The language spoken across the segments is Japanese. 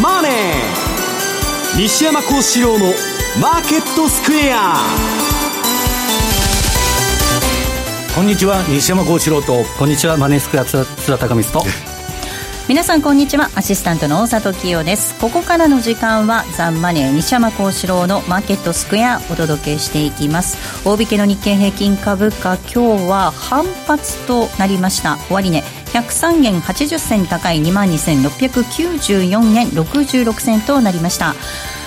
マネー」西山幸四郎の「マーケットスクエア」こんにちは西山幸四郎と。こんにちはマネースクエア津田高光と。皆さんこんにちは。アシスタントの大里清です。ここからの時間はザンマネー西山幸四郎のマーケットスクエアお届けしていきます。大引けの日経平均株価今日は反発となりました。終値103円80銭高い2万2694円66銭となりました。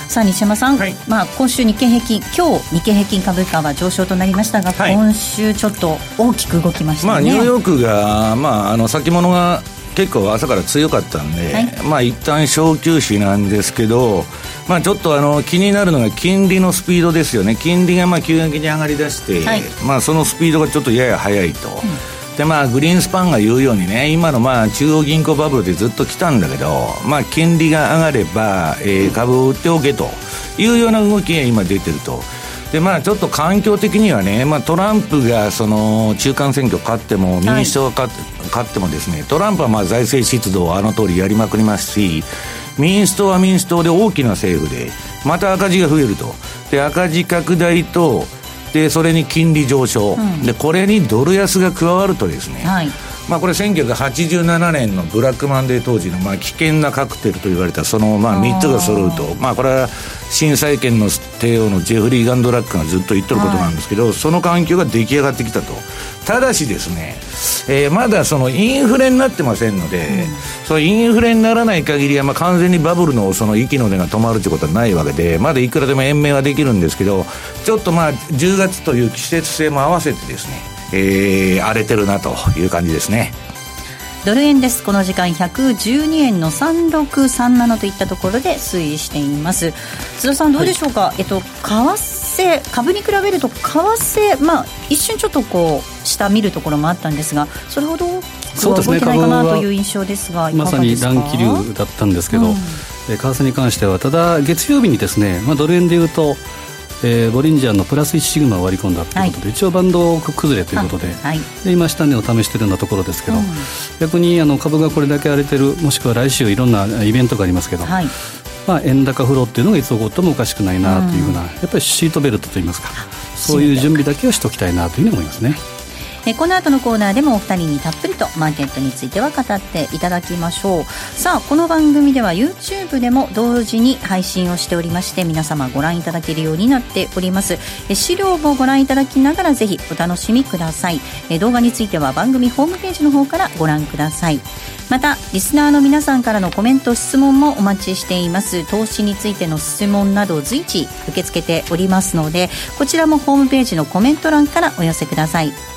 さあ西山さん、はい、まあ、今週日経平均今日日経平均株価は上昇となりましたが、はい、今週ちょっと大きく動きましたね、まあ、ニューヨークが、まあ、あの先物が結構朝から強かったんで、はい、まあ一旦小休止なんですけど、まあ、ちょっとあの気になるのが金利のスピードですよね。金利がまあ急激に上がりだして、はい、まあ、そのスピードがちょっとやや速いと。うん、でまあ、グリーンスパンが言うようにね今のまあ中央銀行バブルでずっと来たんだけど、まあ、金利が上がれば、えー、株を売っておけというような動きが今出てると。でまあ、ちょっと環境的にはね、まあ、トランプがその中間選挙勝っても民主党が勝,、勝ってもですねトランプはまあ財政出動をあの通りやりまくりますし民主党は民主党で大きな政府でまた赤字が増えるとで赤字拡大とでそれに金利上昇、うん、でこれにドル安が加わるとですね、はいまあ、これ1987年のブラックマンデー当時のまあ危険なカクテルと言われたそのまあ3つが揃うとまあこれは新債権の帝王のジェフリー・ガンドラックがずっと言ってることなんですけど、はい、その環境が出来上がってきたと。ただしですね、えー、まだそのインフレになってませんので、うん、そのインフレにならない限りはまあ完全にバブルのその息の根が止まるということはないわけでまだいくらでも延命はできるんですけどちょっとまあ10月という季節性も合わせてですねえー、荒れてるなという感じですね。ドル円です。この時間112円の3637といったところで推移しています。津田さんどうでしょうか、はい、えっと為替株に比べると為替まあ一瞬ちょっとこう下見るところもあったんですがそれほど動いてないかなという印象ですがまさに乱気流だったんですけど、うん、為替に関してはただ月曜日にですね、まあ、ドル円でいうとえー、ボリンジャーのプラス1シグマを割り込んだということで、はい、一応バンド崩れということではい、で今下値を試しているようなところですけど、うん、逆にあの株がこれだけ荒れてるもしくは来週いろんなイベントがありますけど、はい、まあ、円高フローっていうのがいつ起こってもおかしくないなというふうな、うん、やっぱりシートベルトといいますかそういう準備だけはしておきたいなというふうに思いますね。えこの後のコーナーでもお二人にたっぷりとマーケットについては語っていただきましょう。さあこの番組では YouTube でも同時に配信をしておりまして皆様ご覧いただけるようになっております。え資料もご覧いただきながらぜひお楽しみください。え動画については番組ホームページの方からご覧ください。またリスナーの皆さんからのコメント質問もお待ちしています。投資についての質問など随時受け付けておりますのでこちらもホームページのコメント欄からお寄せください。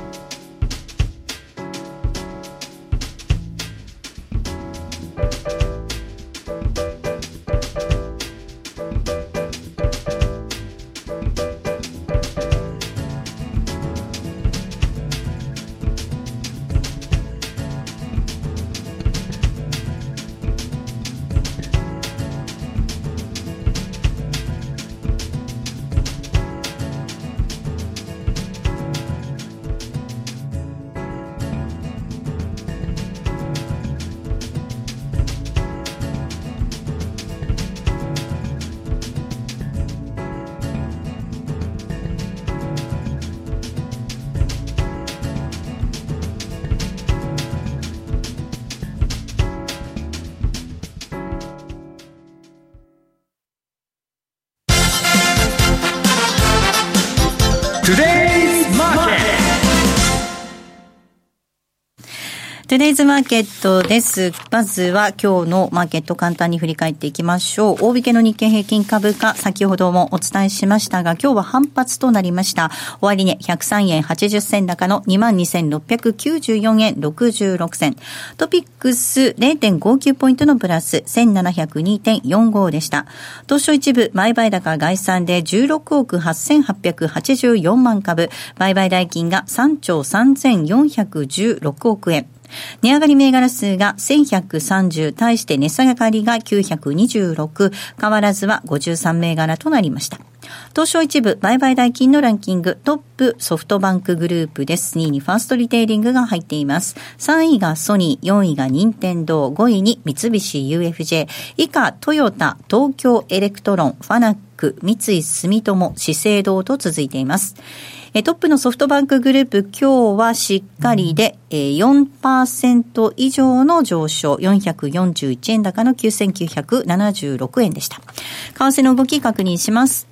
トゥデイズマーケットです。まずは今日のマーケット簡単に振り返っていきましょう。大引けの日経平均株価、先ほどもお伝えしましたが、今日は反発となりました。終値、103円80銭高の22,694円66銭。トピックス0.59ポイントのプラス1702.45でした。東証一部、売買高概算で16億8884万株、売買代金が3兆3416億円。値上がり銘柄数が1130、対して値下がりが926、変わらずは53銘柄となりました。東証一部売買代金のランキングトップソフトバンクグループです。2位にファーストリテイリングが入っています。3位がソニー、4位が任天堂、5位に三菱 UFJ、以下トヨタ、東京エレクトロン、ファナック、三井住友、資生堂と続いています。えトップのソフトバンクグループ、今日はしっかりでえー4%以上の上昇、441円高の9976円でした。為替の動き確認します。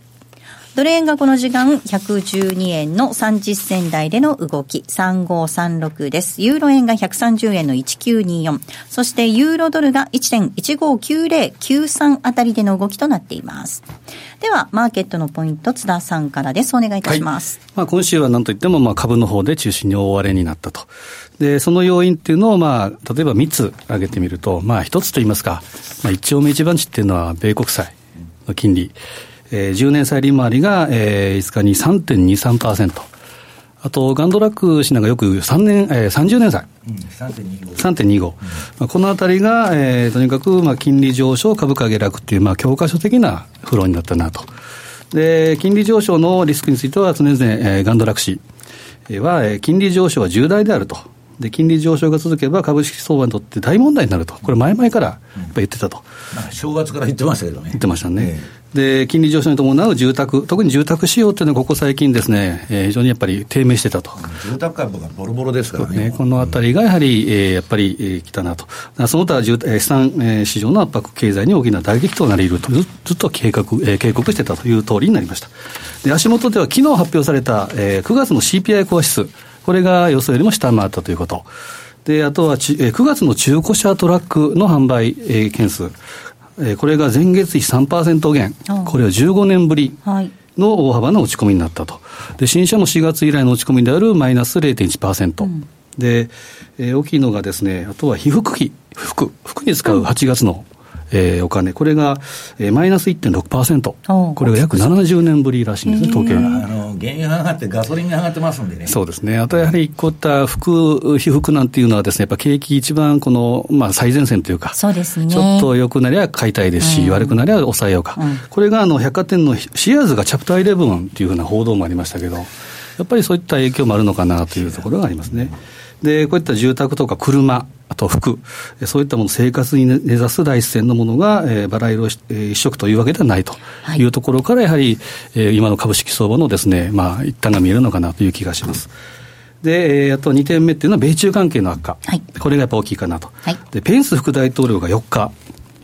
ドル円がこの時間？112円の30銭台での動き3536です。ユーロ円が130円の1924。そしてユーロドルが1.159093あたりでの動きとなっています。では、マーケットのポイント、津田さんからです。お願いいたします。はい、まあ、今週は何といっても、まあ、株の方で中心に大荒れになったと。で、その要因っていうのを、まあ、例えば3つ挙げてみると、まあ、1つといいますか、まあ、一丁目一番地っていうのは、米国債の金利。えー、10年債利回りが、えー、5日に3.23%。あと、ガンドラック氏なんかよく3年、えー、30年債。うん、3.25。3.25、うんまあ、このあたりが、えー、とにかく、まあ、金利上昇、株価下落っていう、まあ、教科書的なフローになったなと。で、金利上昇のリスクについては常々、えー、ガンドラック氏は、えー、金利上昇は重大であると。で、金利上昇が続けば株式相場にとって大問題になると。これ前々からやっぱ言ってたと。うん、正月から言ってましたけどね。言ってましたね。えーで、金利上昇に伴う住宅、特に住宅仕様っていうのは、ここ最近ですね、えー、非常にやっぱり低迷してたと。住宅株がボロボロですからね。ねこのあたりがやはり、えー、やっぱり、えー、来たなと。その他、資産、えー、市場の圧迫経済に大きな打撃となり得ると、ずっと計画、えー、警告してたという通りになりました。で、足元では昨日発表された、えー、9月の CPI コア指数、これが予想よりも下回ったということ。で、あとはち、えー、9月の中古車トラックの販売、えー、件数。えー、これが前月比3%減、これは15年ぶりの大幅な落ち込みになったと。で、新車も4月以来の落ち込みであるマイナス0.1%。うん、で、えー、大きいのがですね、あとは被服費、服、服に使う8月のえー、お金、これが、えー、マイナス1.6%、これが約70年ぶりらしいんですね、統計。あの原油が上がって、ガソリンが上がってますんでね。そうですね、あとやはりこういった服、被服なんていうのはですね、やっぱ景気一番この、まあ、最前線というか、そうですね、ちょっと良くなりゃ買いたいですし、うん、悪くなりゃ抑えようか、うん、これがあの百貨店のシアーズがチャプター11っていうふうな報道もありましたけど、やっぱりそういった影響もあるのかなというところがありますね。で、こういった住宅とか車、あと服、そういったもの、生活に根ざす第一線のものが、えー、バラ色一色というわけではないと。い。うところから、やはり、えー、今の株式相場のですね、まあ、一端が見えるのかなという気がします。で、えー、あと2点目っていうのは、米中関係の悪化、はい、これがやっぱ大きいかなと、はい、でペンス副大統領が4日、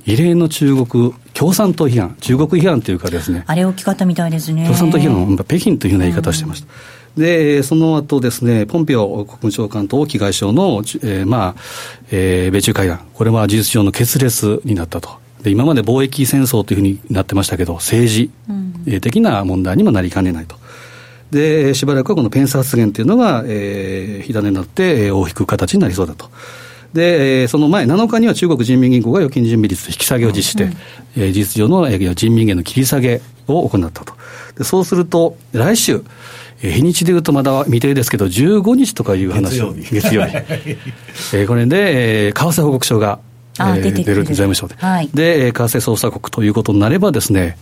異例の中国共産党批判、中国批判というかですね、あれ大きかったみたいですね。共産党批判、北京というような言い方をしてました。うんで、その後ですね、ポンペオ国務長官と王毅外相の、えー、まあ、えー、米中会談、これは事実上の決裂になったと。で、今まで貿易戦争というふうになってましたけど、政治的な問題にもなりかねないと。で、しばらくはこのペンス発言というのが、えー、火種になって、えー、大引く形になりそうだと。で、えー、その前、7日には中国人民銀行が預金準備率引き下げを実施して、うん、えー、事実上の、えー、人民元の切り下げを行ったと。でそうすると、来週、日にちでいうとまだ未定ですけど、15日とかいう話、月曜日。月曜日えー、これで、えー、為替報告書が、えー、出る財務省で。はい、で、為替操作国ということになればですね、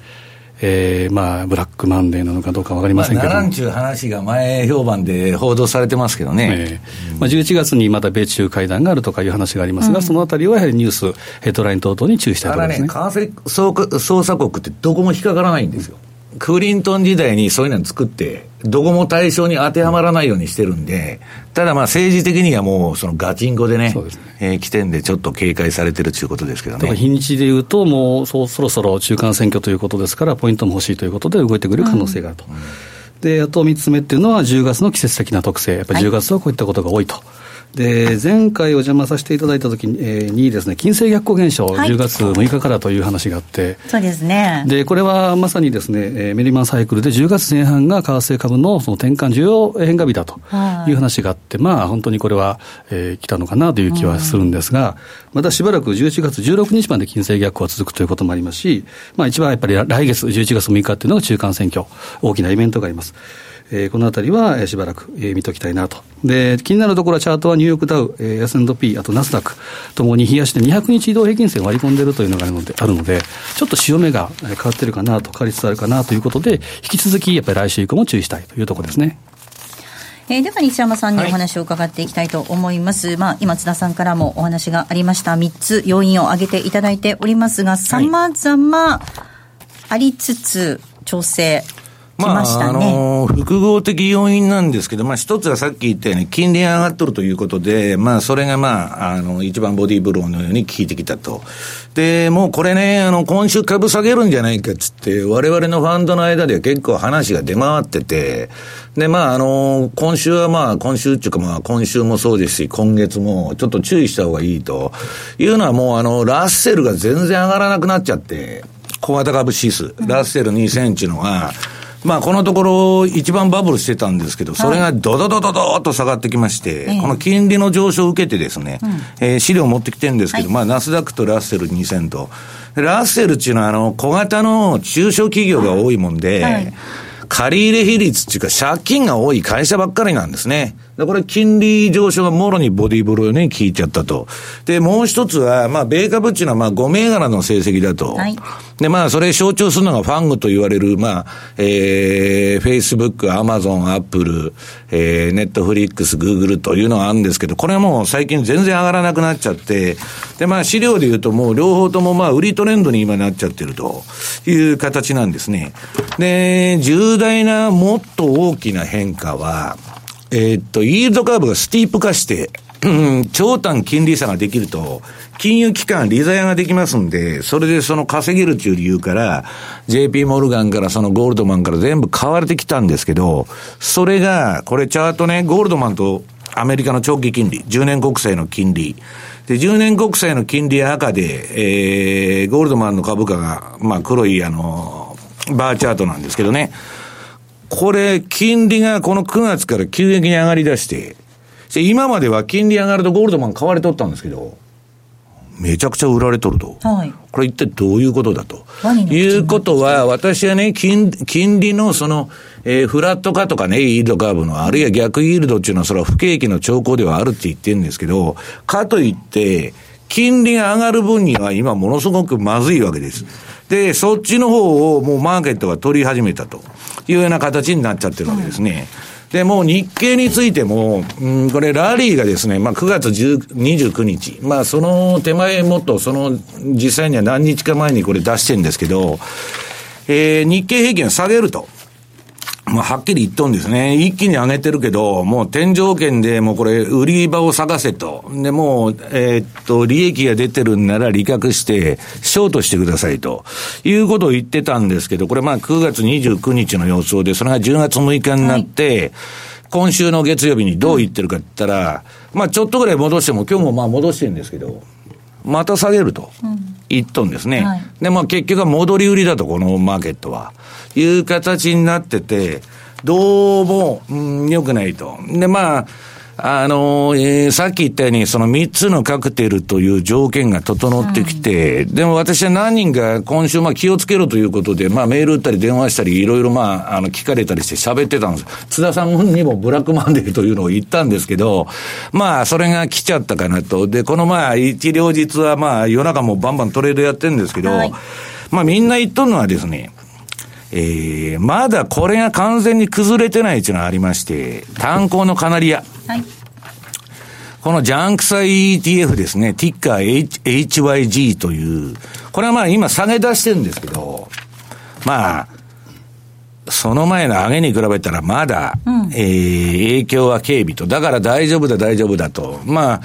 えー、まあ、ブラックマンデーなのかどうか分かりませんけど、まあ、ならんちゅう話が前評判で報道されてますけどね、えーまあ、11月にまた米中会談があるとかいう話がありますが、うん、そのあたりはやはりニュース、ヘッドライン等々に注意したいところですね。為替操作国ってどこも引っかからないんですよ。クリントン時代にそういうの作って、どこも対象に当てはまらないようにしてるんで、ただまあ政治的にはもうそのガチンコでね、ですねえー、起点でちょっと警戒されてるということですけどね。日にちでいうと、もうそそろそろ中間選挙ということですから、ポイントも欲しいということで動いてくる可能性があると。うんうん、で、あと3つ目っていうのは、10月の季節的な特性、やっぱり10月はこういったことが多いと。はいで、前回お邪魔させていただいたときに,、えー、にですね、金星逆行現象、はい、10月6日からという話があって、そうですね。で、これはまさにですね、えー、メリマンサイクルで10月前半が為替株のその転換需要変化日だという話があって、まあ本当にこれは、えー、来たのかなという気はするんですが、またしばらく11月16日まで金星逆行は続くということもありますし、まあ一番やっぱり来月11月6日っていうのが中間選挙、大きなイベントがあります。えー、このあたりは、えー、しばらく、えー、見ときたいなと。で、気になるところはチャートはニューヨークダウ、えー、S&P、あとナスダックともに冷やして200日移動平均線割り込んでるというのがあるので、あるのでちょっと潮目が変わってるかなと、変わりつつあるかなということで、引き続きやっぱり来週以降も注意したいというところですね。えー、では西山さんにお話を伺っていきたいと思います、はい、まあ、今津田さんからもお話がありました3つ要因を挙げていただいておりますがさまざまありつつ調整まあ、あの複合的要因なんですけど、まあ、一つはさっき言ったように、金利上がっとるということで、まあ、それがまあ、あの、一番ボディーブローのように効いてきたと。で、もうこれね、あの、今週株下げるんじゃないかっつって、我々のファンドの間では結構話が出回ってて、で、まあ、あの、今週はまあ、今週っていうかまあ、今週もそうですし、今月もちょっと注意した方がいいと。いうのはもう、あの、ラッセルが全然上がらなくなっちゃって、小型株指数、ラッセル2センチのが、まあ、このところ、一番バブルしてたんですけど、それがドドドドドと下がってきまして、はい、この金利の上昇を受けてですね、うん、えー、資料を持ってきてるんですけど、はい、まあ、ナスダックとラッセル2000と、ラッセルっていうのは、あの、小型の中小企業が多いもんで、はい。借入比率っていうか借金が多い会社ばっかりなんですね。で、これ金利上昇がもろにボディーブローに効いちゃったと。で、もう一つは、まあ、米株っていうのはまあ5銘柄の成績だと。はい、で、まあ、それ象徴するのがファングと言われる、まあ、えー、Facebook、Amazon、Apple、えー、Netflix、Google というのがあるんですけど、これはもう最近全然上がらなくなっちゃって、で、まあ、資料で言うともう両方ともまあ、売りトレンドに今なっちゃってるという形なんですね。で、重大なもっと大きな変化は、えー、っと、イールドカーブがスティープ化して、うん長短金利差ができると、金融機関、利ザヤができますんで、それでその稼げるという理由から、JP モルガンからそのゴールドマンから全部買われてきたんですけど、それが、これチャートね、ゴールドマンとアメリカの長期金利、10年国債の金利、で、10年国債の金利赤で、えー、ゴールドマンの株価が、まあ黒いあの、バーチャートなんですけどね、これ、金利がこの9月から急激に上がり出して、今までは金利上がるとゴールドマン買われとったんですけど、めちゃくちゃ売られとると。はい、これ一体どういうことだと。いうことは、私はね、金、金利のその、えー、フラット化とかね、イールドカーブの、あるいは逆イールドっていうのは、それは不景気の兆候ではあるって言ってるんですけど、かといって、金利が上がる分には今ものすごくまずいわけです。で、そっちの方をもうマーケットが取り始めたというような形になっちゃってるわけですね。で、もう日経についても、うん、これラリーがですね、まあ9月29日、まあその手前もっとその実際には何日か前にこれ出してるんですけど、えー、日経平均下げると。まあ、はっきり言っとんですね。一気に上げてるけど、もう天井圏でもうこれ、売り場を探せと。で、もう、えー、っと、利益が出てるんなら利確して、ショートしてくださいと。いうことを言ってたんですけど、これまあ9月29日の予想で、それが10月6日になって、はい今週の月曜日にどう言ってるかって言ったら、まあちょっとぐらい戻しても、今日もまあ戻してるんですけど、また下げると言っとんですね。うんはい、で、まあ結局は戻り売りだと、このマーケットは。いう形になってて、どうも、うん、良くないと。で、まあ、あの、えー、さっき言ったように、その3つのカクテルという条件が整ってきて、うん、でも私は何人か今週、まあ気をつけろということで、まあメール打ったり電話したり、いろいろまあ、あの、聞かれたりして喋ってたんです。津田さんにもブラックマンデーというのを言ったんですけど、まあ、それが来ちゃったかなと。で、このまあ、一両日はまあ、夜中もバンバントレードやってるんですけど、はい、まあみんな言っとるのはですね、えー、まだこれが完全に崩れてないっていうのがありまして、炭鉱のカナリア。はい。このジャンクサイ ETF ですね、ティッカー H HYG という、これはまあ今下げ出してるんですけど、まあ、その前の上げに比べたらまだ、うん、えー、影響は軽微と。だから大丈夫だ大丈夫だと。まあ、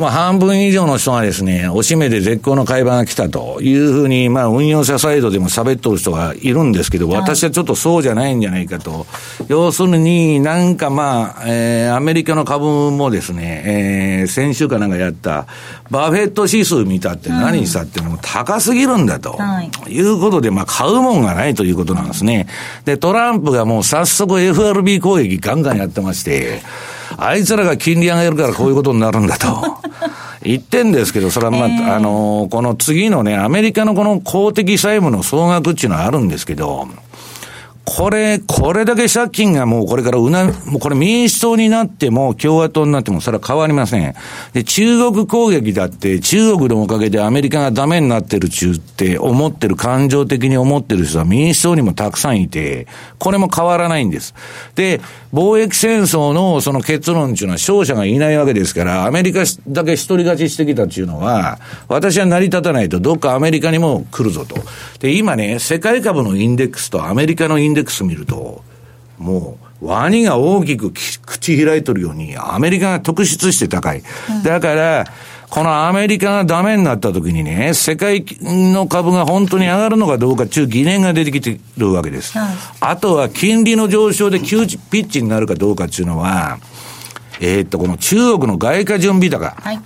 まあ、半分以上の人がですね、おしめで絶好の買い場が来たというふうに、まあ、運用者サイドでも喋っとる人がいるんですけど、私はちょっとそうじゃないんじゃないかと。要するに、なんかまあ、えー、アメリカの株もですね、えー、先週かなんかやった、バフェット指数見たって何したってもう高すぎるんだと。いうことで、まあ、買うもんがないということなんですね。で、トランプがもう早速 FRB 攻撃ガンガンやってまして、あいつらが金利上げるからこういうことになるんだと。言ってんですけど、それはまあ、えー、あの、この次のね、アメリカのこの公的債務の総額っていうのはあるんですけど、これ、これだけ借金がもうこれからうな、もうこれ民主党になっても共和党になってもそれは変わりません。で、中国攻撃だって中国のおかげでアメリカがダメになってる中って思ってる、感情的に思ってる人は民主党にもたくさんいて、これも変わらないんです。で、貿易戦争のその結論っていうのは勝者がいないわけですから、アメリカだけ一人勝ちしてきたっていうのは、私は成り立たないとどっかアメリカにも来るぞと。で、今ね、世界株のインデックスとアメリカのインデックス見ると、もう、ワニが大きく口開いとるように、アメリカが特筆して高い。だから、このアメリカがダメになった時にね、世界の株が本当に上がるのかどうかっていう疑念が出てきてるわけです。はい、あとは金利の上昇で急ピッチになるかどうかっていうのは、えー、っと、この中国の外貨準備高。はい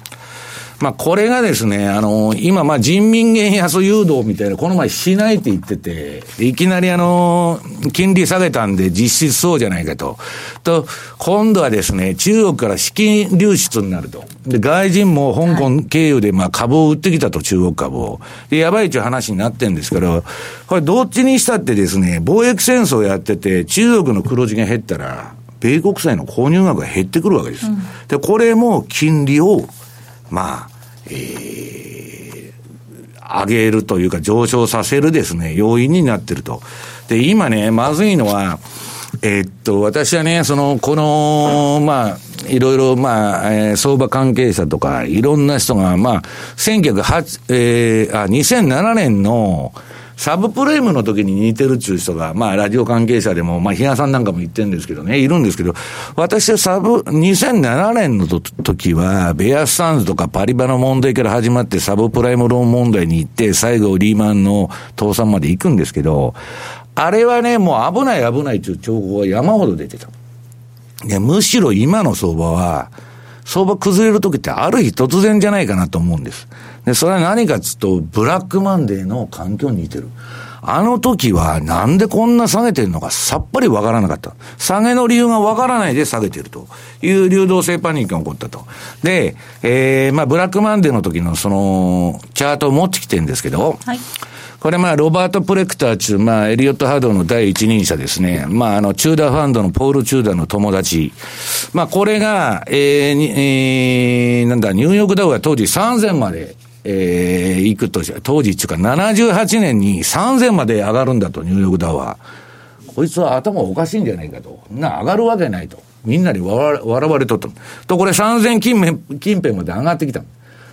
まあ、これがですね、あの、今、まあ、人民元安誘導みたいな、この前しないって言ってて、いきなりあの、金利下げたんで実質そうじゃないかと。と、今度はですね、中国から資金流出になると。で、外人も香港経由で、まあ、株を売ってきたと、中国株を。で、やばいっていう話になってるんですけど、これどっちにしたってですね、貿易戦争やってて、中国の黒字が減ったら、米国債の購入額が減ってくるわけです。うん、で、これも金利をまあ、えー、上げるというか上昇させるですね、要因になってると。で、今ね、まずいのは、えー、っと、私はね、その、この、まあ、いろいろ、まあ、えー、相場関係者とか、いろんな人が、まあ、1908、えー、あ、2007年の、サブプレームの時に似てるっていう人が、まあ、ラジオ関係者でも、まあ、比嘉さんなんかも言ってるんですけどね、いるんですけど、私はサブ、2007年の時は、ベアスタンズとかパリバの問題から始まって、サブプライムローン問題に行って、最後リーマンの倒産まで行くんですけど、あれはね、もう危ない危ないという情報が山ほど出てた。で、むしろ今の相場は、相場崩れる時ってある日突然じゃないかなと思うんです。で、それは何かっつうと、ブラックマンデーの環境に似てる。あの時はなんでこんな下げてるのかさっぱりわからなかった。下げの理由がわからないで下げてるという流動性パニックが起こったと。で、えー、まあ、ブラックマンデーの時のその、チャートを持ってきてるんですけど、はい。これまあ、ロバート・プレクターっちゅう、まあ、エリオット波動の第一人者ですね。まあ、あの、チューダーファンドのポール・チューダーの友達。まあ、これが、えー、えー、なんだ、ニューヨークダウが当時3000まで、えー、行くと当時っていうか78年に3000まで上がるんだと、ニューヨークダウは。こいつは頭おかしいんじゃないかと。な、上がるわけないと。みんなに笑われとった。と、これ3000近辺近辺まで上がってきた。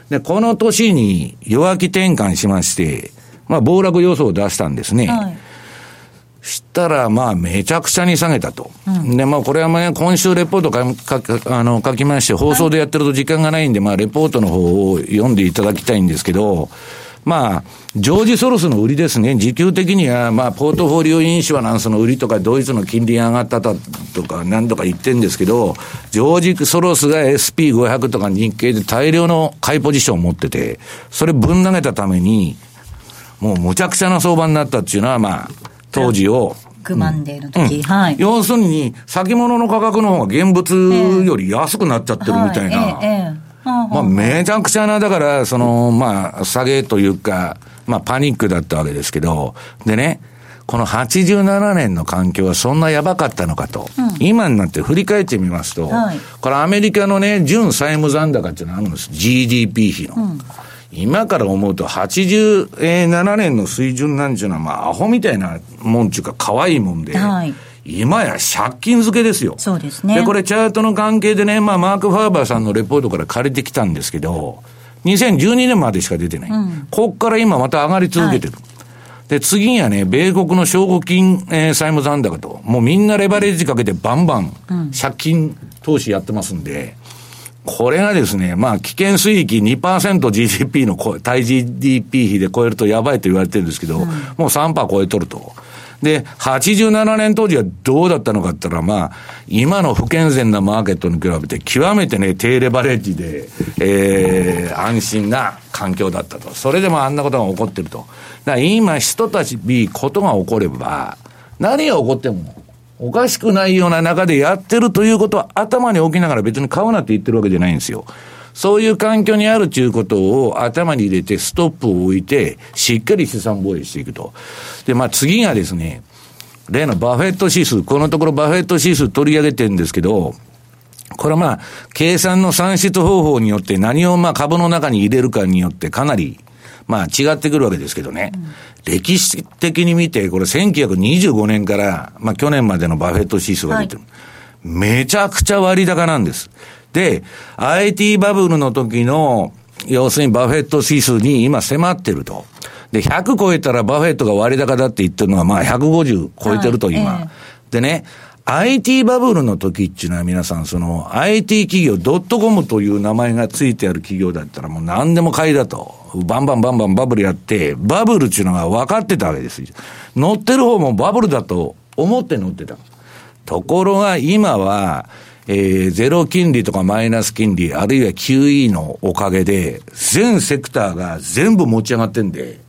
で、この年に弱気転換しまして、まあ、暴落予想を出したんですね。はいしたら、まあ、めちゃくちゃに下げたと。うん、で、まあ、これはまあ、今週レポートかかあの書きまして、放送でやってると時間がないんで、まあ、レポートの方を読んでいただきたいんですけど、まあ、ジョージ・ソロスの売りですね。時給的には、まあ、ポートフォリオインシュアランスの売りとか、ドイツの金利が上がったとか、何とか言ってるんですけど、ジョージ・ソロスが SP500 とか日経で大量の買いポジションを持ってて、それぶん投げたために、もうむちゃくちゃな相場になったっていうのは、まあ、当時を。グマンデーの時、うん、はい。要するに、先物の価格の方が現物より安くなっちゃってるみたいな。えーえーまあ、めちゃくちゃな、だから、その、まあ、下げというか、まあ、パニックだったわけですけど、でね、この87年の環境はそんなやばかったのかと、うん、今になって振り返ってみますと、はい、これアメリカのね、純債務残高っていうのがあるんです。GDP 比の。うん今から思うと87年の水準なんちゅうのは、まあ、アホみたいなもんちゅうか、可愛いもんで。はい今や借金付けですよ。そうですね。で、これチャートの関係でね、まあ、マーク・ファーバーさんのレポートから借りてきたんですけど、2012年までしか出てない。うん、こっから今また上がり続けてる。はい、で、次にはね、米国の証拠金、えー、債務残高と、もうみんなレバレッジかけてバンバン、借金投資やってますんで、これがですね、まあ、危険水域 2%GDP の、対 GDP 比で超えるとやばいと言われてるんですけど、うん、もう3%超えとると。で、87年当時はどうだったのかって言ったら、まあ、今の不健全なマーケットに比べて、極めてね、低レバレッジで、えー、安心な環境だったと。それでもあんなことが起こってると。だから今、人たち、ことが起これば、何が起こっても、おかしくないような中でやってるということは頭に置きながら別に買うなって言ってるわけじゃないんですよ。そういう環境にあるということを頭に入れてストップを置いて、しっかり資産防衛していくと。で、まあ次がですね、例のバフェット指数、このところバフェット指数取り上げてるんですけど、これはまあ、計算の算出方法によって何をまあ株の中に入れるかによってかなり、まあ違ってくるわけですけどね。うん、歴史的に見て、これ1925年から、まあ去年までのバフェット指数が出てる。はい、めちゃくちゃ割高なんです。で、IT バブルの時の、要するにバフェット指数に今迫ってると。で、100超えたらバフェットが割高だって言ってるのは、まあ150超えてると今。はいえー、でね、IT バブルの時っていうのは皆さん、その IT 企業、ドットコムという名前がついてある企業だったらもう何でも買いだと。バンバンバンバンバブルやって、バブルっていうのが分かってたわけです。乗ってる方もバブルだと思って乗ってた。ところが今は、えー、ゼロ金利とかマイナス金利、あるいは QE のおかげで、全セクターが全部持ち上がってんで、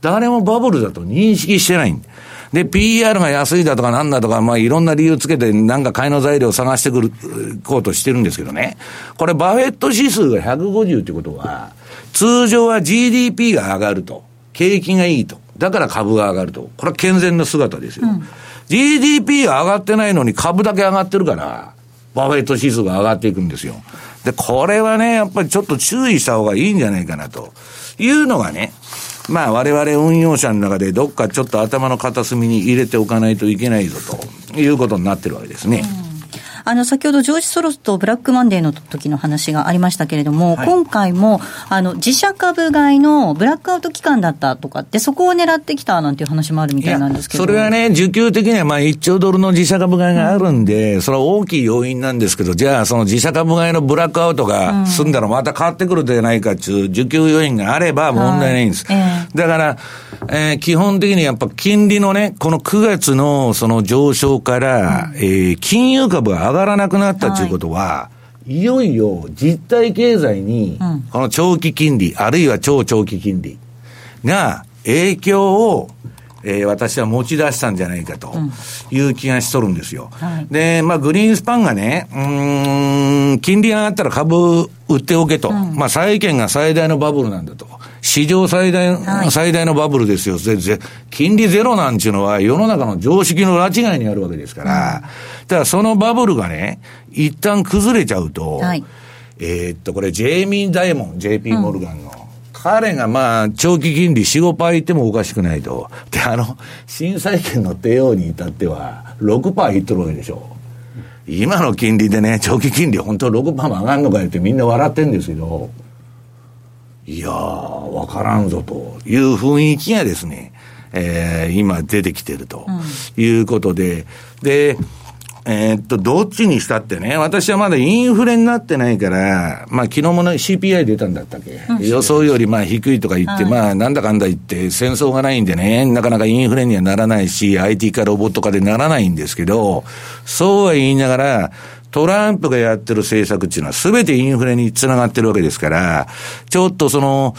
誰もバブルだと認識してないんで、PR が安いだとかなんだとか、まあいろんな理由つけてなんか買いの材料を探してくる、こうとしてるんですけどね。これバフェット指数が150ってことは、通常は GDP が上がると。景気がいいと。だから株が上がると。これは健全な姿ですよ。うん、GDP が上がってないのに株だけ上がってるから、バフェット指数が上がっていくんですよ。で、これはね、やっぱりちょっと注意した方がいいんじゃないかなというのがね、まあ我々運用者の中でどっかちょっと頭の片隅に入れておかないといけないぞということになってるわけですね。うんあの、先ほどジョージ・ソロスとブラックマンデーの時の話がありましたけれども、はい、今回も、あの、自社株買いのブラックアウト期間だったとかって、そこを狙ってきたなんていう話もあるみたいなんですけど。それはね、需給的にはまあ1兆ドルの自社株買いがあるんで、うん、それは大きい要因なんですけど、じゃあその自社株買いのブラックアウトが済んだらまた変わってくるでないかっていう需給要因があれば問題ないんです。はいえ。ー、だから、えー、基本的にやっぱ金利のね、この9月のその上昇から、うん、えー、金融株が上がらなくなったということは、はい、いよいよ実体経済に、この長期金利、あるいは超長期金利が影響を、えー、私は持ち出したんじゃないかという気がしとるんですよ。うんはい、で、まあ、グリーンスパンがね、うん、金利が上がったら株売っておけと。うん、まあ、債券が最大のバブルなんだと。史上最大、はい、最大のバブルですよ。金利ゼロなんちゅうのは世の中の常識の拉違いにあるわけですから、うん、ただそのバブルがね、一旦崩れちゃうと、はい、えー、っと、これジェイミー・ダイモン、JP モルガンの、うん、彼がまあ、長期金利4、5%いってもおかしくないと。で、あの、新債券の帝王に至っては、6%いってるわけでしょ。今の金利でね、長期金利本当6%も上がるのかよってみんな笑ってんですけど、いやー、わからんぞという雰囲気がですね、えー、今出てきてるということで、うん、で、えー、っと、どっちにしたってね、私はまだインフレになってないから、まあ昨日もね CPI 出たんだったっけ、うん、予想よりまあ低いとか言って、はい、まあなんだかんだ言って戦争がないんでね、なかなかインフレにはならないし、IT かロボット化でならないんですけど、そうは言いながら、トランプがやってる政策っていうのは全てインフレにつながってるわけですから、ちょっとその、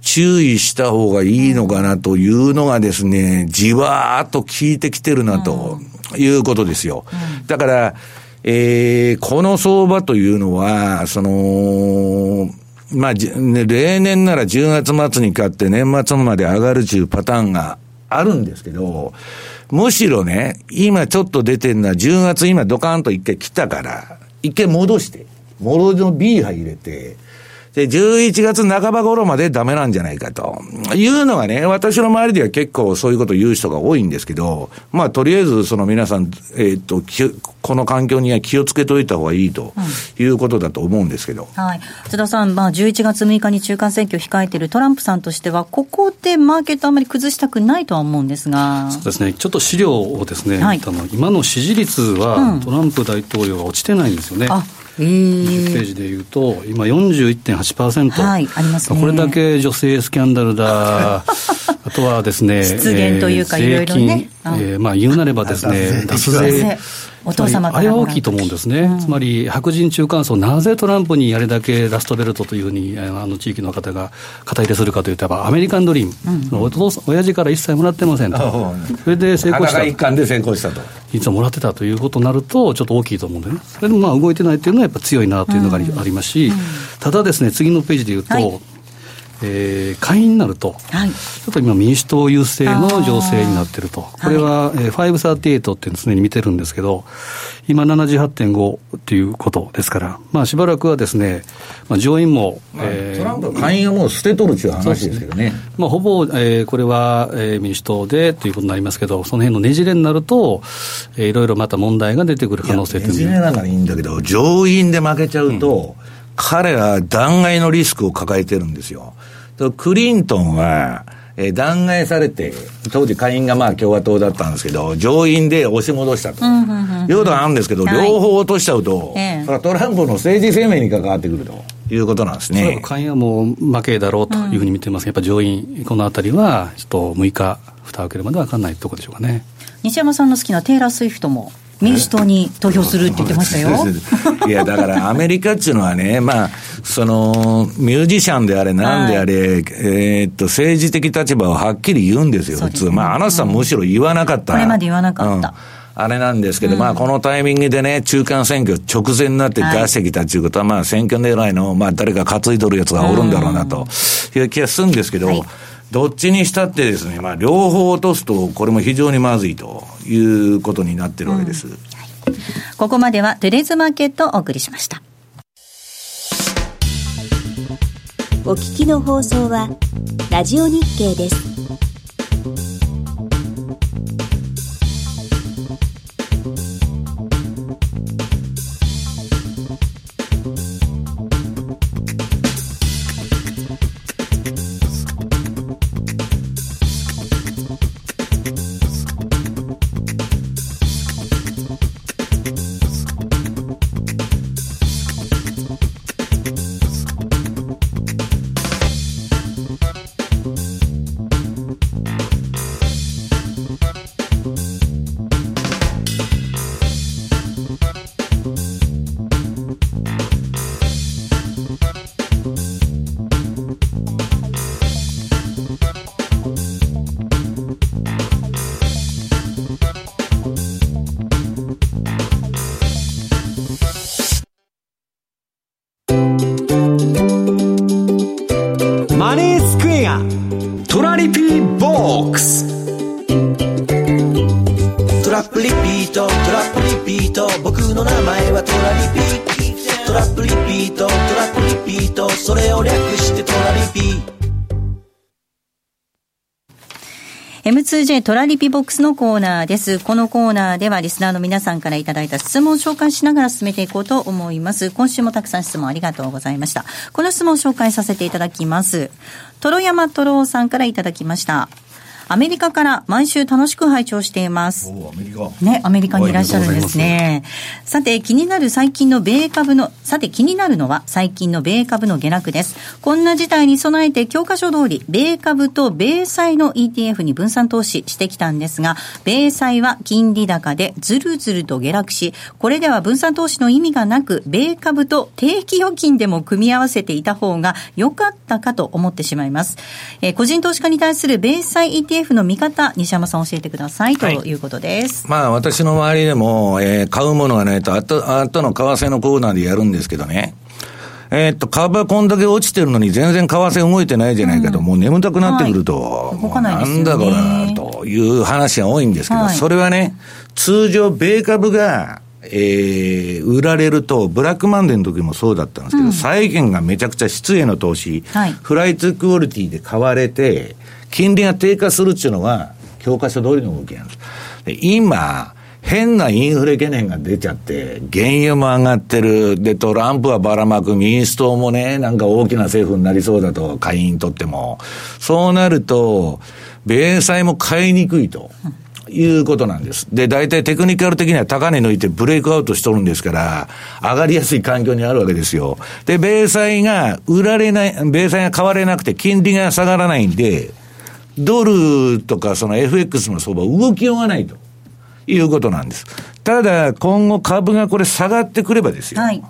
注意した方がいいのかなというのがですね、じわーっと効いてきてるなということですよ。だから、えー、この相場というのは、その、まあ、例年なら10月末に買って年末まで上がるというパターンがあるんですけど、むしろね、今ちょっと出てるのは10月今ドカーンと一回来たから、一回戻して、もろの B 入れて、で、11月半ば頃までダメなんじゃないかというのがね、私の周りでは結構そういうことを言う人が多いんですけど、まあ、とりあえずその皆さん、えっ、ー、と、この環境には気をつけといた方がいいということだと思うんですけど。うん、はい。津田さん、まあ、11月6日に中間選挙を控えているトランプさんとしては、ここでマーケットあまり崩したくないとは思うんですが。そうですね。ちょっと資料をですね、はい、の今の支持率は、トランプ大統領は落ちてないんですよね。あ20ページでいうと、今41.8%、はい、ありますね、これだけ女性スキャンダルだ、あとはですね、失言というか、いろいろね、えーまあ、言うなればですね、脱税。お父様あれは大きいと思うんですね、うん、つまり白人中間層、なぜトランプにあれだけラストベルトというふうに、あの地域の方が肩入れするかというと、アメリカンドリーム、うん、お父さん親父から一切もらってませんと、それで成功した。一貫で成功したと。実はもらってたということになると、ちょっと大きいと思うんでね、それでもまあ動いてないというのは、やっぱ強いなというのがありますし、ただですね、次のページでいうと、はいえー、下院になると、はい、ちょっと今、民主党優勢の情勢になってると、これは、はい、えー、538っていうのを常に見てるんですけど、今78.5っていうことですから、まあ、しばらくはですね、まあ、上院も、まあ、えー、トランプ下院はもう捨てとるっていう話ですけどね。ね。まあ、ほぼ、えー、これは、えー、民主党でということになりますけど、その辺のねじれになると、えー、いろいろまた問題が出てくる可能性というねじれならいいんだけど、上院で負けちゃうと、うん、彼は弾劾のリスクを抱えてるんですよ。クリントンは、えー、弾劾されて、当時下院がまあ共和党だったんですけど、上院で押し戻したと。いうことがあるんですけど、両方落としちゃうと、はい、トランプの政治生命に関わってくると。いうことなんですね。下院はもう負けだろうというふうに見てます、やっぱ上院、このあたりは、ちょっと6日、蓋を開けるまで分かんないところでしょうかね。西山さんの好きなテイラー・スウィフトも民主党に投票するって言ってましたよ。いや、だからアメリカっていうのはね、まあ、その、ミュージシャンであれ、なんであれ、はい、えー、っと、政治的立場をはっきり言うんですよ、普通。ね、まあ、あなたむしろ言わなかった。これまで言わなかった。うんあれなんですけど、うん、まあこのタイミングでね、中間選挙直前になって出してきたっていうことは、はい、まあ選挙狙いの、まあ誰か担いどるやつがおるんだろうなという気がするんですけど、はいどっちにしたってですね、まあ、両方落とすと、これも非常にまずいということになってるわけです。うんはい、ここまではトゥレーズマーケットをお送りしました。お聞きの放送は、ラジオ日経です。M2J トラリピボックスのコーナーです。このコーナーではリスナーの皆さんからいただいた質問を紹介しながら進めていこうと思います。今週もたくさん質問ありがとうございました。この質問を紹介させていただきます。トロヤマトロさんからいただきました。アメリカから毎週楽しく拝聴しています。アメリカ。ね、アメリカにいらっしゃるんですね。さて、気になる最近の米株の、さて気になるのは最近の米株の下落です。こんな事態に備えて教科書通り、米株と米債の ETF に分散投資してきたんですが、米債は金利高でずるずると下落し、これでは分散投資の意味がなく、米株と定期預金でも組み合わせていた方が良かったかと思ってしまいます。えー、個人投資家に対する米債 ETF ETF の見方、西山さん教えてくださいとい。うことです。まあ私の周りでも、えー、買うものがないと、あと、あとの為替のコーナーでやるんですけどね。えー、っと、株はこんだけ落ちてるのに全然為替動いてないじゃないかと、うん、もう眠たくなってくると、はい、動かないですよ、ね、なんだこれという話が多いんですけど、はい、それはね、通常米株が、えー、売られると、ブラックマンデーの時もそうだったんですけど、うん、債券がめちゃくちゃ質への投資、はい、フライトクオリティで買われて、金利が低下するっていうのは、教科書通りの動きなんです。で今、変なインフレ懸念が出ちゃって、原油も上がってる。で、トランプはばらまく。民主党もね、なんか大きな政府になりそうだと、下院にとっても。そうなると、米債も買いにくいと。いうことなんです。で、大体テクニカル的には高値抜いてブレイクアウトしとるんですから、上がりやすい環境にあるわけですよ。で、米債が売られない、米債が買われなくて金利が下がらないんで、ドルとかその FX の相場動きようがないということなんです。ただ、今後株がこれ下がってくればですよ。はい、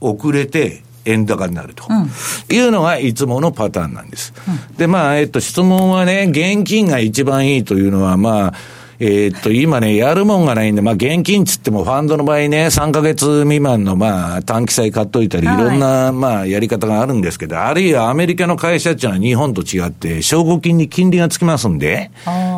遅れて、円高になると、うん、いうのがいつものパターンなんです。うん、で、まあ、えっと、質問はね、現金が一番いいというのは、まあ、えー、っと、今ね、やるもんがないんで、まあ、現金つっても、ファンドの場合ね、3ヶ月未満の、まあ、短期債買っといたり、い。ろんな、まあ、やり方があるんですけど、あるいはアメリカの会社っていうのは日本と違って、証拠金に金利がつきますんで、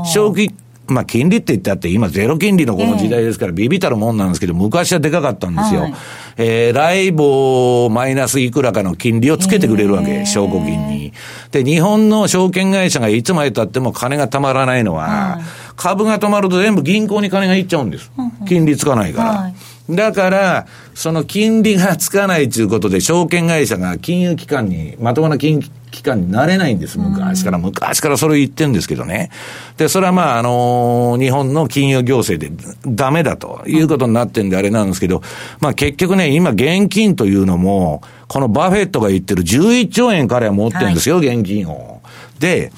証拠まあ、金利って言ったって、今、ゼロ金利のこの時代ですから、ビビたるもんなんですけど、昔はでかかったんですよ。はい、えー、来ボマイナスいくらかの金利をつけてくれるわけ、証拠金に。で、日本の証券会社がいつまで経っても金がたまらないのは、株が止まると全部銀行に金がいっちゃうんです。金利つかないから。はいだから、その金利がつかないということで、証券会社が金融機関に、まともな金機関になれないんです。昔から、昔からそれを言ってるんですけどね。で、それはまあ、あのー、日本の金融行政でダメだということになってんであれなんですけど、まあ結局ね、今現金というのも、このバフェットが言ってる11兆円彼は持ってるんですよ、はい、現金を。で、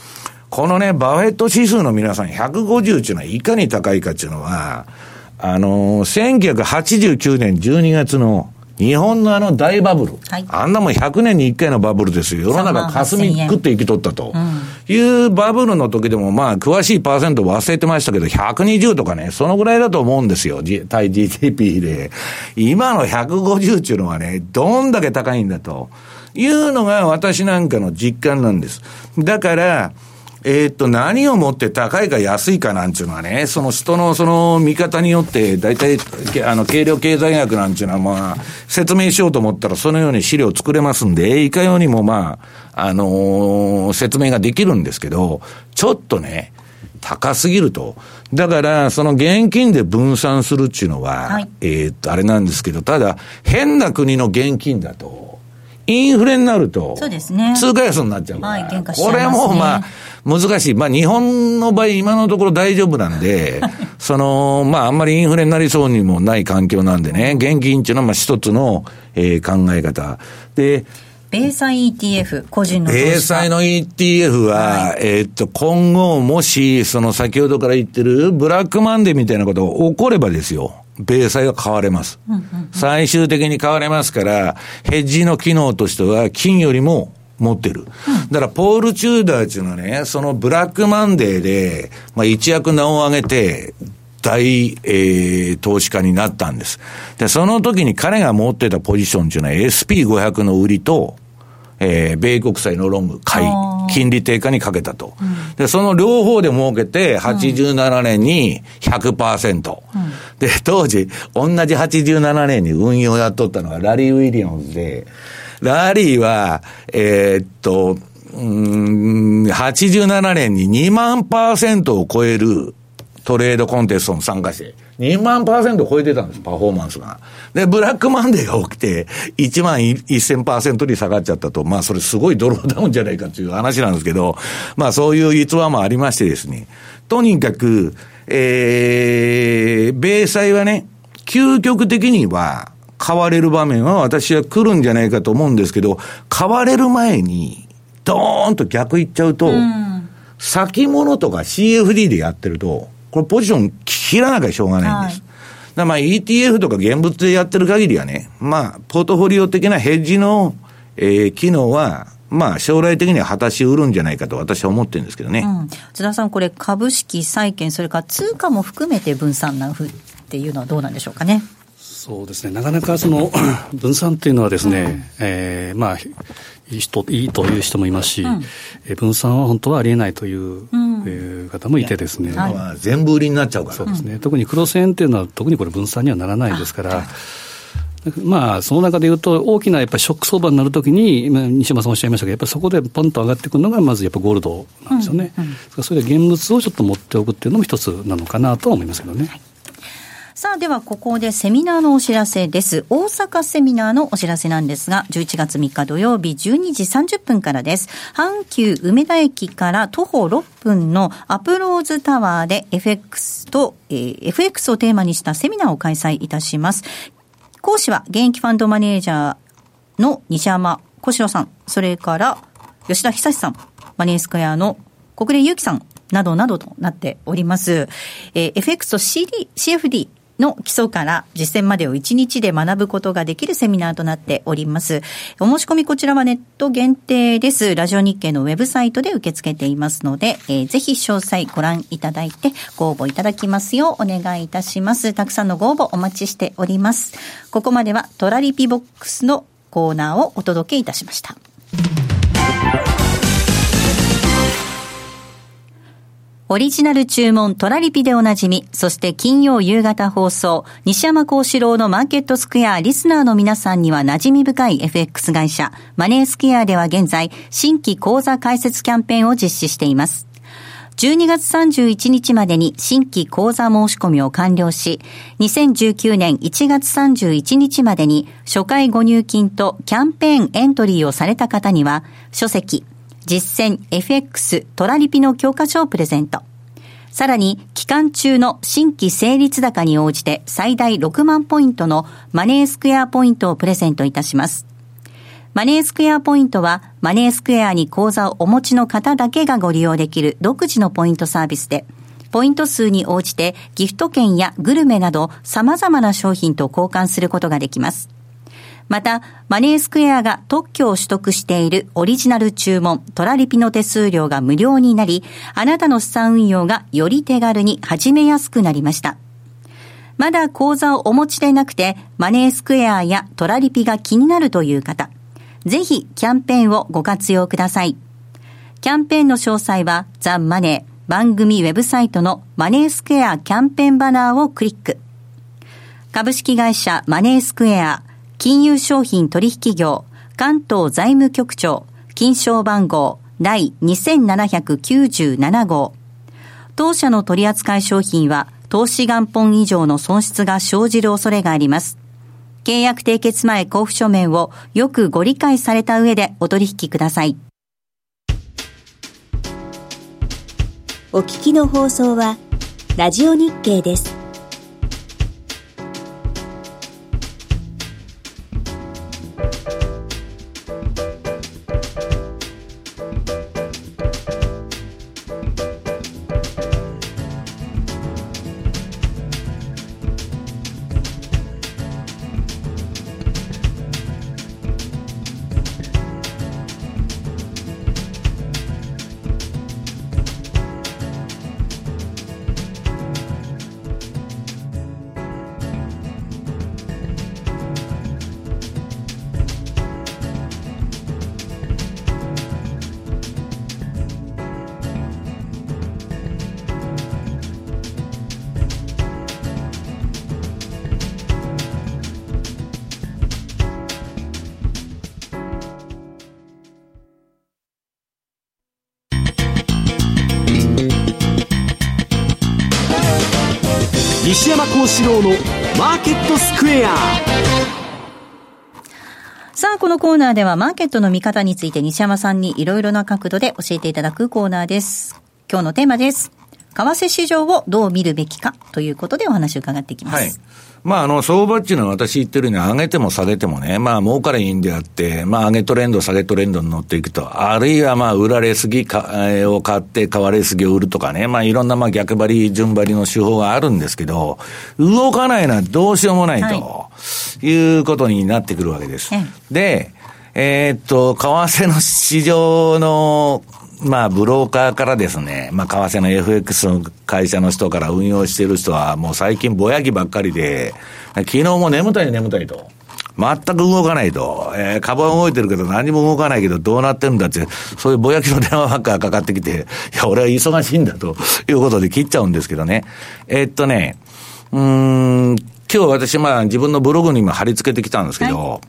このね、バフェット指数の皆さん150っていうのはいかに高いかっていうのは、あのー、1989年12月の日本のあの大バブル、はい、あんなもん100年に1回のバブルですよ。世の中霞食って生きとったと、いうバブルの時でも、まあ、詳しいパーセント忘れてましたけど、120とかね、そのぐらいだと思うんですよ。対 GDP で。今の150っていうのはね、どんだけ高いんだと。いうのが私なんかの実感なんです。だから、えー、っと、何をもって高いか安いかなんていうのはね、その人のその見方によって、大体、あの、軽量経済学なんていうのはまあ、説明しようと思ったらそのように資料作れますんで、いかようにもまあ、あのー、説明ができるんですけど、ちょっとね、高すぎると。だから、その現金で分散するっていうのは、はい、えー、っと、あれなんですけど、ただ、変な国の現金だと、インフレになると、そうですね。通貨安になっちゃうから、はい、これもまあ、難しい。まあ日本の場合今のところ大丈夫なんで、その、まああんまりインフレになりそうにもない環境なんでね、現金っていうのはまあ一つの、えー、考え方。で、米債 ETF、個人の米債の ETF は、はい、えー、っと、今後もし、その先ほどから言ってるブラックマンデーみたいなことが起こればですよ。米債は買われます。最終的に買われますから、ヘッジの機能としては、金よりも持ってる。だから、ポール・チューダーっていうのはね、そのブラックマンデーで、まあ、一躍名を上げて、大、えー、投資家になったんです。で、その時に彼が持ってたポジションっていうのは SP500 の売りと、えー、米国債のロング買い、金利低下にかけたと。うん、で、その両方で儲けて、87年に100%。うん、で、当時、同じ87年に運用やっとったのがラリー・ウィリアムズで、ラリーは、えー、っと、うん、87年に2万パーセントを超えるトレードコンテストに参加して、2万パーセント超えてたんです、パフォーマンスが。で、ブラックマンデーが起きて、1万1000パーセントに下がっちゃったと、まあそれすごいドローダウンじゃないかっていう話なんですけど、まあそういう逸話もありましてですね、とにかく、えー、米債はね、究極的には、買われる場面は私は来るんじゃないかと思うんですけど、買われる前に、ドーンと逆行っちゃうと、うん、先物とか CFD でやってると、これポジション切らなきゃしょうがないんです。はい、だまあ ETF とか現物でやってる限りはね、まあ、ポートフォリオ的なヘッジの、えー、機能は、まあ、将来的には果たしうるんじゃないかと私は思ってるんですけどね。うん、津田さん、これ、株式、債券、それから通貨も含めて分散なふっていうのはどうなんでしょうかね。そうですね、なかなかその 分散っていうのはですね、うん、えー、まあ、人、いいという人もいますし、うん、え分散は本当はありえないという、うん、えー、方もいてですね。はい、全部売りになっちゃうから。そうですね。特に黒線っていうのは、特にこれ分散にはならないですから、まあ、その中でいうと、大きなやっぱりショック相場になるときに、今、西山さんおっしゃいましたけど、やっぱりそこでポンと上がってくるのが、まずやっぱゴールドなんですよね。うんうん、それで現物をちょっと持っておくっていうのも一つなのかなとは思いますけどね。はいさあ、ではここでセミナーのお知らせです。大阪セミナーのお知らせなんですが、11月3日土曜日12時30分からです。阪急梅田駅から徒歩6分のアプローズタワーで FX と、えー、FX をテーマにしたセミナーを開催いたします。講師は現役ファンドマネージャーの西山小城さん、それから吉田久さん、マネースクエアの小暮祐樹さんなどなどとなっております。えー、FX と CD、CFD、の基礎から実践までを1日で学ぶことができるセミナーとなっております。お申し込みこちらはネット限定です。ラジオ日経のウェブサイトで受け付けていますので、えー、ぜひ詳細ご覧いただいてご応募いただきますようお願いいたします。たくさんのご応募お待ちしております。ここまではトラリピボックスのコーナーをお届けいたしました。オリジナル注文トラリピでおなじみ、そして金曜夕方放送、西山幸四郎のマーケットスクエアリスナーの皆さんには馴染み深い FX 会社、マネースクエアでは現在、新規講座開設キャンペーンを実施しています。12月31日までに新規講座申し込みを完了し、2019年1月31日までに初回ご入金とキャンペーンエントリーをされた方には、書籍、実践 FX トラリピの教科書をプレゼント。さらに、期間中の新規成立高に応じて最大6万ポイントのマネースクエアポイントをプレゼントいたします。マネースクエアポイントは、マネースクエアに口座をお持ちの方だけがご利用できる独自のポイントサービスで、ポイント数に応じてギフト券やグルメなど様々な商品と交換することができます。また、マネースクエアが特許を取得しているオリジナル注文、トラリピの手数料が無料になり、あなたの資産運用がより手軽に始めやすくなりました。まだ口座をお持ちでなくて、マネースクエアやトラリピが気になるという方、ぜひキャンペーンをご活用ください。キャンペーンの詳細は、ザ・マネー番組ウェブサイトのマネースクエアキャンペーンバナーをクリック。株式会社マネースクエア金融商品取引業関東財務局長金賞番号第2797号当社の取扱い商品は投資元本以上の損失が生じる恐れがあります。契約締結前交付書面をよくご理解された上でお取引ください。お聞きの放送は、ラジオ日経です。西山幸四郎のマーケットスクエアさあ、このコーナーではマーケットの見方について西山さんにいろいろな角度で教えていただくコーナーです。今日のテーマです。為替市場をどう見るべきかということでお話を伺っていきます。はいまあ、あの、相場っていうのは私言ってるように上げても下げてもね、まあ、儲からいいんであって、まあ、上げトレンド、下げトレンドに乗っていくと、あるいはまあ、売られすぎか、えー、を買って、買われすぎを売るとかね、まあ、いろんなまあ、逆張り、順張りの手法があるんですけど、動かないのはどうしようもないと、はい、いうことになってくるわけです。で、えー、っと、為替の市場のまあ、ブローカーからですね、まあ、為替の FX の会社の人から運用している人は、もう最近ぼやきばっかりで、昨日も眠たい眠たいと。全く動かないと。えー、株は動いてるけど何も動かないけどどうなってるんだって、そういうぼやきの電話ばっかかかってきて、いや、俺は忙しいんだということで切っちゃうんですけどね。えー、っとね、うん、今日私まあ自分のブログにも貼り付けてきたんですけど、はい、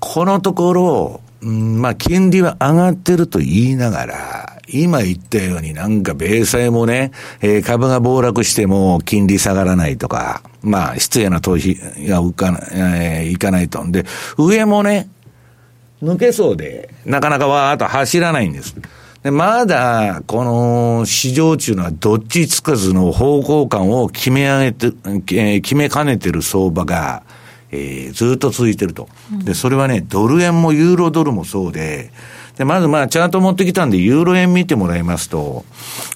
このところ、うん、まあ、金利は上がってると言いながら、今言ったようになんか米債もね、えー、株が暴落しても金利下がらないとか、まあ、失礼な投資が浮かな、えー、いかないと。で、上もね、抜けそうで、なかなかわーっと走らないんです。で、まだ、この市場中のはどっちつかずの方向感を決め上げて、えー、決めかねてる相場が、えー、ずっと続いてると。で、それはね、ドル円もユーロドルもそうで、で、まずまあ、チャート持ってきたんで、ユーロ円見てもらいますと、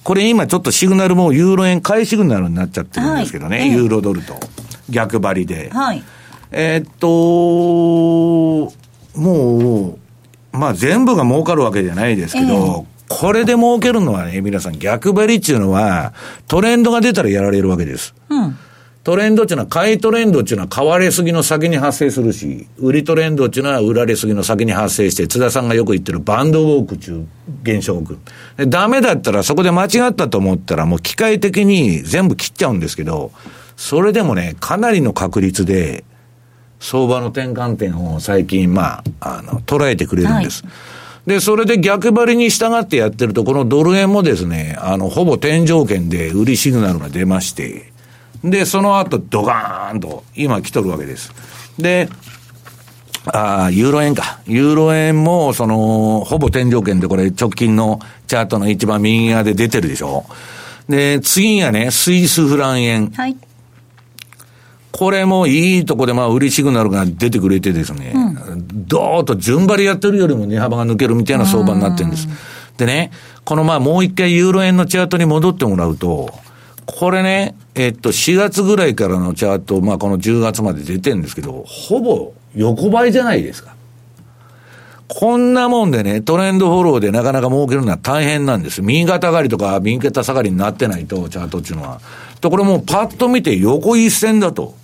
これ今ちょっとシグナルもユーロ円買いシグナルになっちゃってるんですけどね、はい、ユーロドルと。逆張りで。はい。えー、っと、もう、まあ全部が儲かるわけじゃないですけど、えー、これで儲けるのはね、皆さん逆張りっていうのは、トレンドが出たらやられるわけです。うん。トレンドっていうのは、買いトレンドっていうのは買われすぎの先に発生するし、売りトレンドっていうのは売られすぎの先に発生して、津田さんがよく言ってるバンドウォークっていう現象が起くる。ダメだったらそこで間違ったと思ったらもう機械的に全部切っちゃうんですけど、それでもね、かなりの確率で、相場の転換点を最近、まあ、あの、捉えてくれるんです。はい、で、それで逆張りに従ってやってると、このドル円もですね、あの、ほぼ天井圏で売りシグナルが出まして、で、その後、ドガーンと、今来とるわけです。で、ああ、ユーロ円か。ユーロ円も、その、ほぼ天井圏でこれ直近のチャートの一番右側で出てるでしょ。で、次がね、スイスフラン円。はい。これもいいとこでまあ売りシグナルが出てくれてですね、うん、どーっと順張りやってるよりも値幅が抜けるみたいな相場になってるんです。でね、このまあもう一回ユーロ円のチャートに戻ってもらうと、これね、えっと、4月ぐらいからのチャート、まあこの10月まで出てるんですけど、ほぼ横ばいじゃないですか。こんなもんでね、トレンドフォローでなかなか儲けるのは大変なんです。右肩上がりとか右肩下がりになってないと、チャートっていうのは。と、これもうパッと見て横一線だと。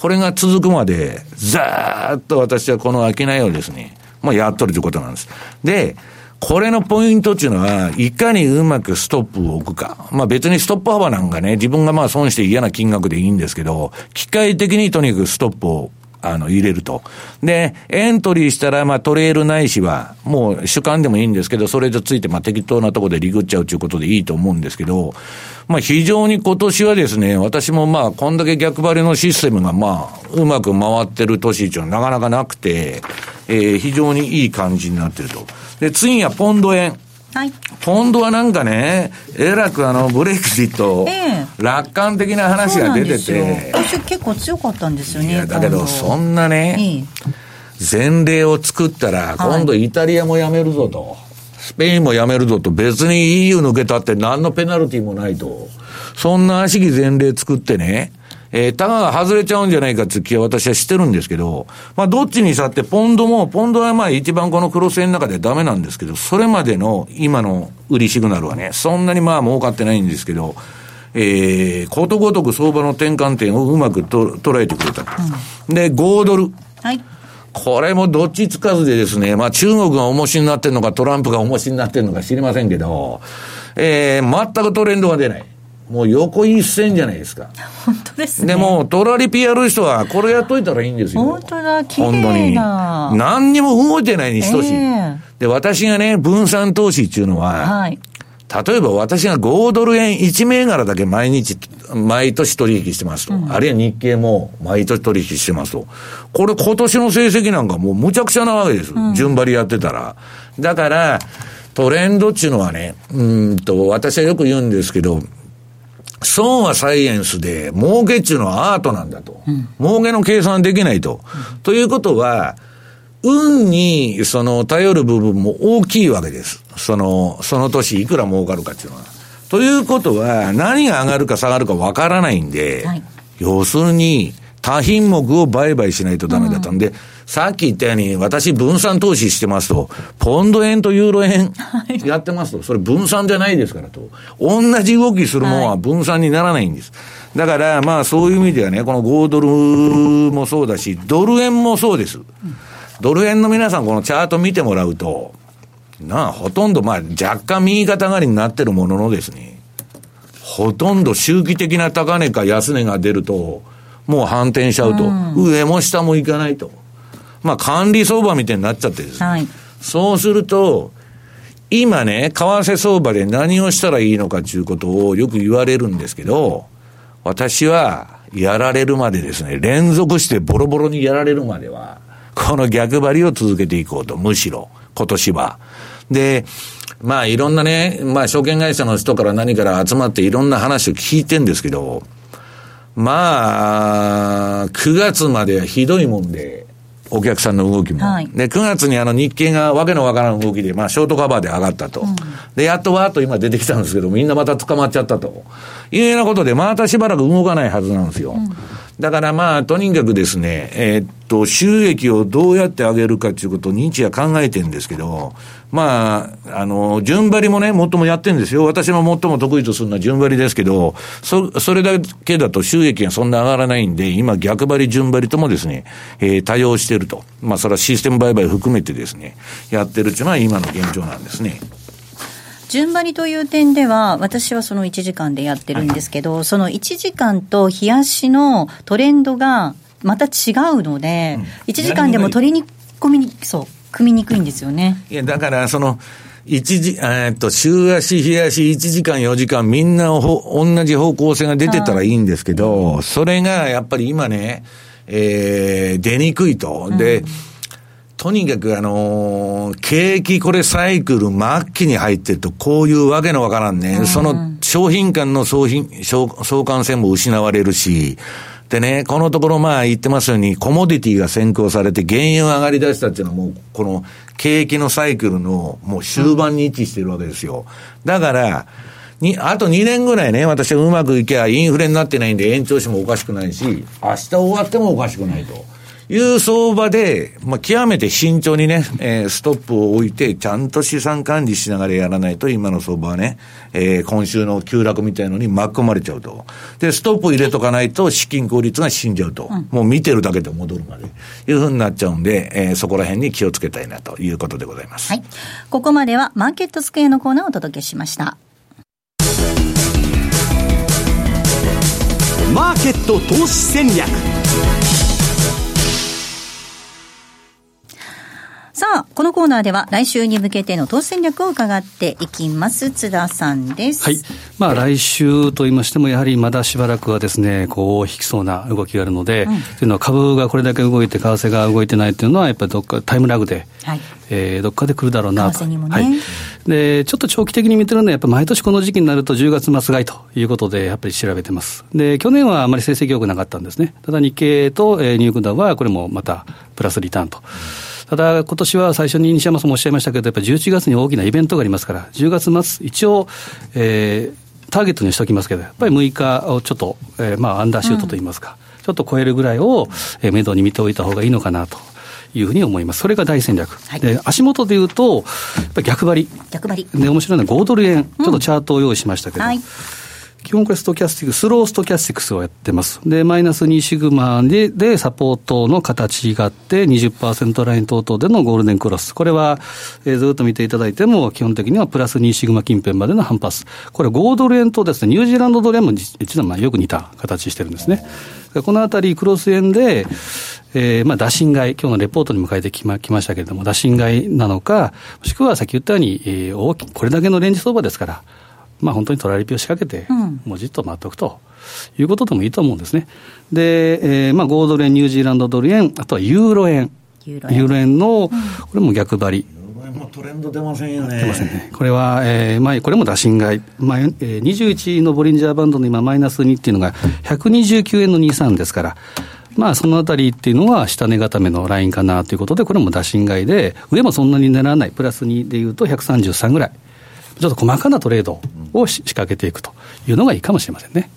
これが続くまで、ざーっと私はこの商いをですね、まあやっとるということなんです。で、これのポイントっていうのは、いかにうまくストップを置くか。まあ別にストップ幅なんかね、自分がまあ損して嫌な金額でいいんですけど、機械的にとにかくストップをあの、入れると。で、エントリーしたら、まあ、トレールないしは、もう主観でもいいんですけど、それとついて、まあ、適当なとこでリグっちゃうということでいいと思うんですけど、まあ、非常に今年はですね、私もまあ、こんだけ逆張りのシステムがまあ、うまく回ってる年っていうのはなかなかなくて、えー、非常にいい感じになってると。で、次はポンド円。はい、ポンドはなんかね、えらくあのブレイクジット、楽観的な話が出てて、私結構強かったんですよね。だけど、そんなね、前例を作ったら、今度イタリアもやめるぞと、スペインもやめるぞと、別に EU 抜けたって何のペナルティもないと、そんな足木前例作ってね、えー、タガが外れちゃうんじゃないかって気は私はしてるんですけど、まあ、どっちにしたって、ポンドも、ポンドはまあ一番このクロス円の中でダメなんですけど、それまでの今の売りシグナルはね、そんなにまあ儲かってないんですけど、えー、ことごとく相場の転換点をうまくと捉えてくれた。うん、で、5ドル。はい。これもどっちつかずでですね、まあ中国が重しになってるのかトランプが重しになってるのか知りませんけど、えー、全くトレンドが出ない。もう横一線じゃないですか。本当ですね。でも、トラリピやる人は、これやっといたらいいんですよ。本当だ、綺麗な。何にも動いてないに等しい、えー。で、私がね、分散投資っていうのは、はい、例えば私が5ドル円1銘柄だけ毎日、毎年取引してますと、うん、あるいは日経も毎年取引してますと。これ今年の成績なんかもうむちゃくちゃなわけです。うん、順張りやってたら。だから、トレンドっていうのはね、うんと、私はよく言うんですけど、損はサイエンスで、儲けっていうのはアートなんだと。うん、儲けの計算できないと。うん、ということは、運に、その、頼る部分も大きいわけです。その、その年いくら儲かるかっていうのは。ということは、何が上がるか下がるかわからないんで、はい、要するに、多品目を売買しないとダメだったんで、うん、さっき言ったように、私分散投資してますと、ポンド円とユーロ円やってますと、それ分散じゃないですからと。同じ動きするものは分散にならないんです。だから、まあそういう意味ではね、この5ドルもそうだし、ドル円もそうです。ドル円の皆さん、このチャート見てもらうと、なあ、ほとんど、まあ若干右肩上がりになってるもののですね、ほとんど周期的な高値か安値が出ると、もう反転しちゃうと、うん、上も下もいかないと。まあ、管理相場みたいになっちゃってですね。はい、そうすると、今ね、為替相場で何をしたらいいのかということをよく言われるんですけど、私は、やられるまでですね、連続してボロボロにやられるまでは、この逆張りを続けていこうと、むしろ、今年は。で、まあいろんなね、まあ証券会社の人から何から集まっていろんな話を聞いてんですけど、まあ、9月まではひどいもんで、お客さんの動きも。はい、で、9月にあの日経がわけのわからん動きで、まあ、ショートカバーで上がったと。うん、で、やっとわーっと今出てきたんですけど、みんなまた捕まっちゃったと。いうようなことで、またしばらく動かないはずなんですよ。うん、だからまあ、とにかくですね、えー、っと、収益をどうやって上げるかということを日夜考えてるんですけど、まあ、あの、順張りもね、最もやってるんですよ。私も最も得意とするのは順張りですけど、そ、それだけだと収益がそんな上がらないんで、今逆張り、順張りともですね、えー、多用してると。まあ、それはシステム売買含めてですね、やってるっていうのは今の現状なんですね。順張りという点では、私はその1時間でやってるんですけど、はい、その1時間と冷やしのトレンドがまた違うので、うん、1時間でも取りに込みに、そう、組みにくいんですよね。いや、だから、その、一時、えっと、週足、日足、1時間、4時間、みんなほ同じ方向性が出てたらいいんですけど、それがやっぱり今ね、えー、出にくいと。で、うん。とにかくあのー、景気これサイクル末期に入ってると、こういうわけのわからんね、うん、その商品間の相品相相関性も失われるし、でね、このところまあ言ってますように、コモディティが先行されて原油が上がり出したっていうのはもう、この景気のサイクルのもう終盤に位置してるわけですよ。だから、に、あと2年ぐらいね、私はうまくいけばインフレになってないんで延長してもおかしくないし、明日終わってもおかしくないと。いう相場で、まあ、極めて慎重にね、えー、ストップを置いて、ちゃんと資産管理しながらやらないと、今の相場はね、えー、今週の急落みたいのに巻き込まれちゃうと。で、ストップ入れとかないと、資金効率が死んじゃうと。うん、もう見てるだけで戻るまで。いうふうになっちゃうんで、えー、そこら辺に気をつけたいなということでございます。はい。ここまでは、マーケットスクエアのコーナーをお届けしました。マーケット投資戦略さあ、このコーナーでは来週に向けての投資戦略を伺っていきます。津田さんです。はい。まあ来週と言いましても、やはりまだしばらくはですね、こう、引きそうな動きがあるので、うん、というのは株がこれだけ動いて、為替が動いてないというのは、やっぱりどっかタイムラグで、はい、えー、どっかで来るだろうなと。ね、はい。で、ちょっと長期的に見てるのは、やっぱ毎年この時期になると10月末買いということで、やっぱり調べてます。で、去年はあまり成績良くなかったんですね。ただ日経と、えー、ニューヨークダウは、これもまたプラスリターンと。ただ、今年は最初に西山さんもおっしゃいましたけど、やっぱり11月に大きなイベントがありますから、10月末、一応、えー、ターゲットにしておきますけど、やっぱり6日をちょっと、えー、まあ、アンダーシュートといいますか、うん、ちょっと超えるぐらいを、えー、目処に見ておいた方がいいのかなと。いうふうに思います。それが大戦略。はい、で、足元で言うと、やっぱり逆張り。逆張り。で、面白いのは豪ドル円、ちょっとチャートを用意しましたけど、うんはい基本これストキャスティック、ススローストキャスティックスをやってます。で、マイナス2シグマででサポートの形があって20%ライン等々でのゴールデンクロス。これは、えー、ずっと見ていただいても、基本的にはプラス2シグマ近辺までの反発。これ5ドル円とですね、ニュージーランドドル円も実はまあよく似た形してるんですね。このあたりクロス円で、えー、まあ、打診買い、今日のレポートに迎えてきまきましたけれども、打診買いなのか、もしくはさっき言ったように、えー、大きこれだけのレンジ相場ですから、まあ、本当にトラリピを仕掛けて、もうじっと待っておくということでもいいと思うんですね。で、えーまあ、5ドル円、ニュージーランドドル円、あとはユーロ円。ユーロ円の、これも逆張り。もうトレンド出ませんよね。出ませんね。これは、えー、まあ、これも打診買い。まあ、えー、21のボリンジャーバンドの今、マイナス2っていうのが、129円の23ですから、まあ、そのあたりっていうのは、下値固めのラインかなということで、これも打診買いで、上もそんなに狙わない、プラス2でいうと133ぐらい。ちょっと細かなトレードを仕掛けていくというのがいいかもしれませんね。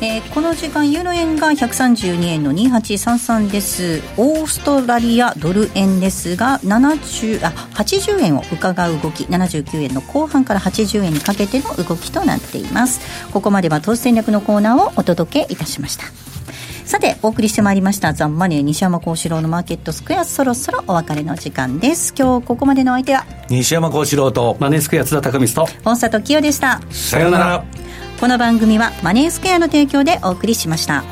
えー、この時間ユーロ円が132円の2833です。オーストラリアドル円ですが70あ80円を伺う動き79円の後半から80円にかけての動きとなっています。ここまでは投資戦略のコーナーをお届けいたしました。さてお送りしてまいりましたザンマネー西山幸四郎のマーケットスクエアそろそろお別れの時間です。今日ここまでの相手は？西山幸四郎とマネースクエア津田隆光と本里清でした。さようなら。この番組はマネースクエアの提供でお送りしました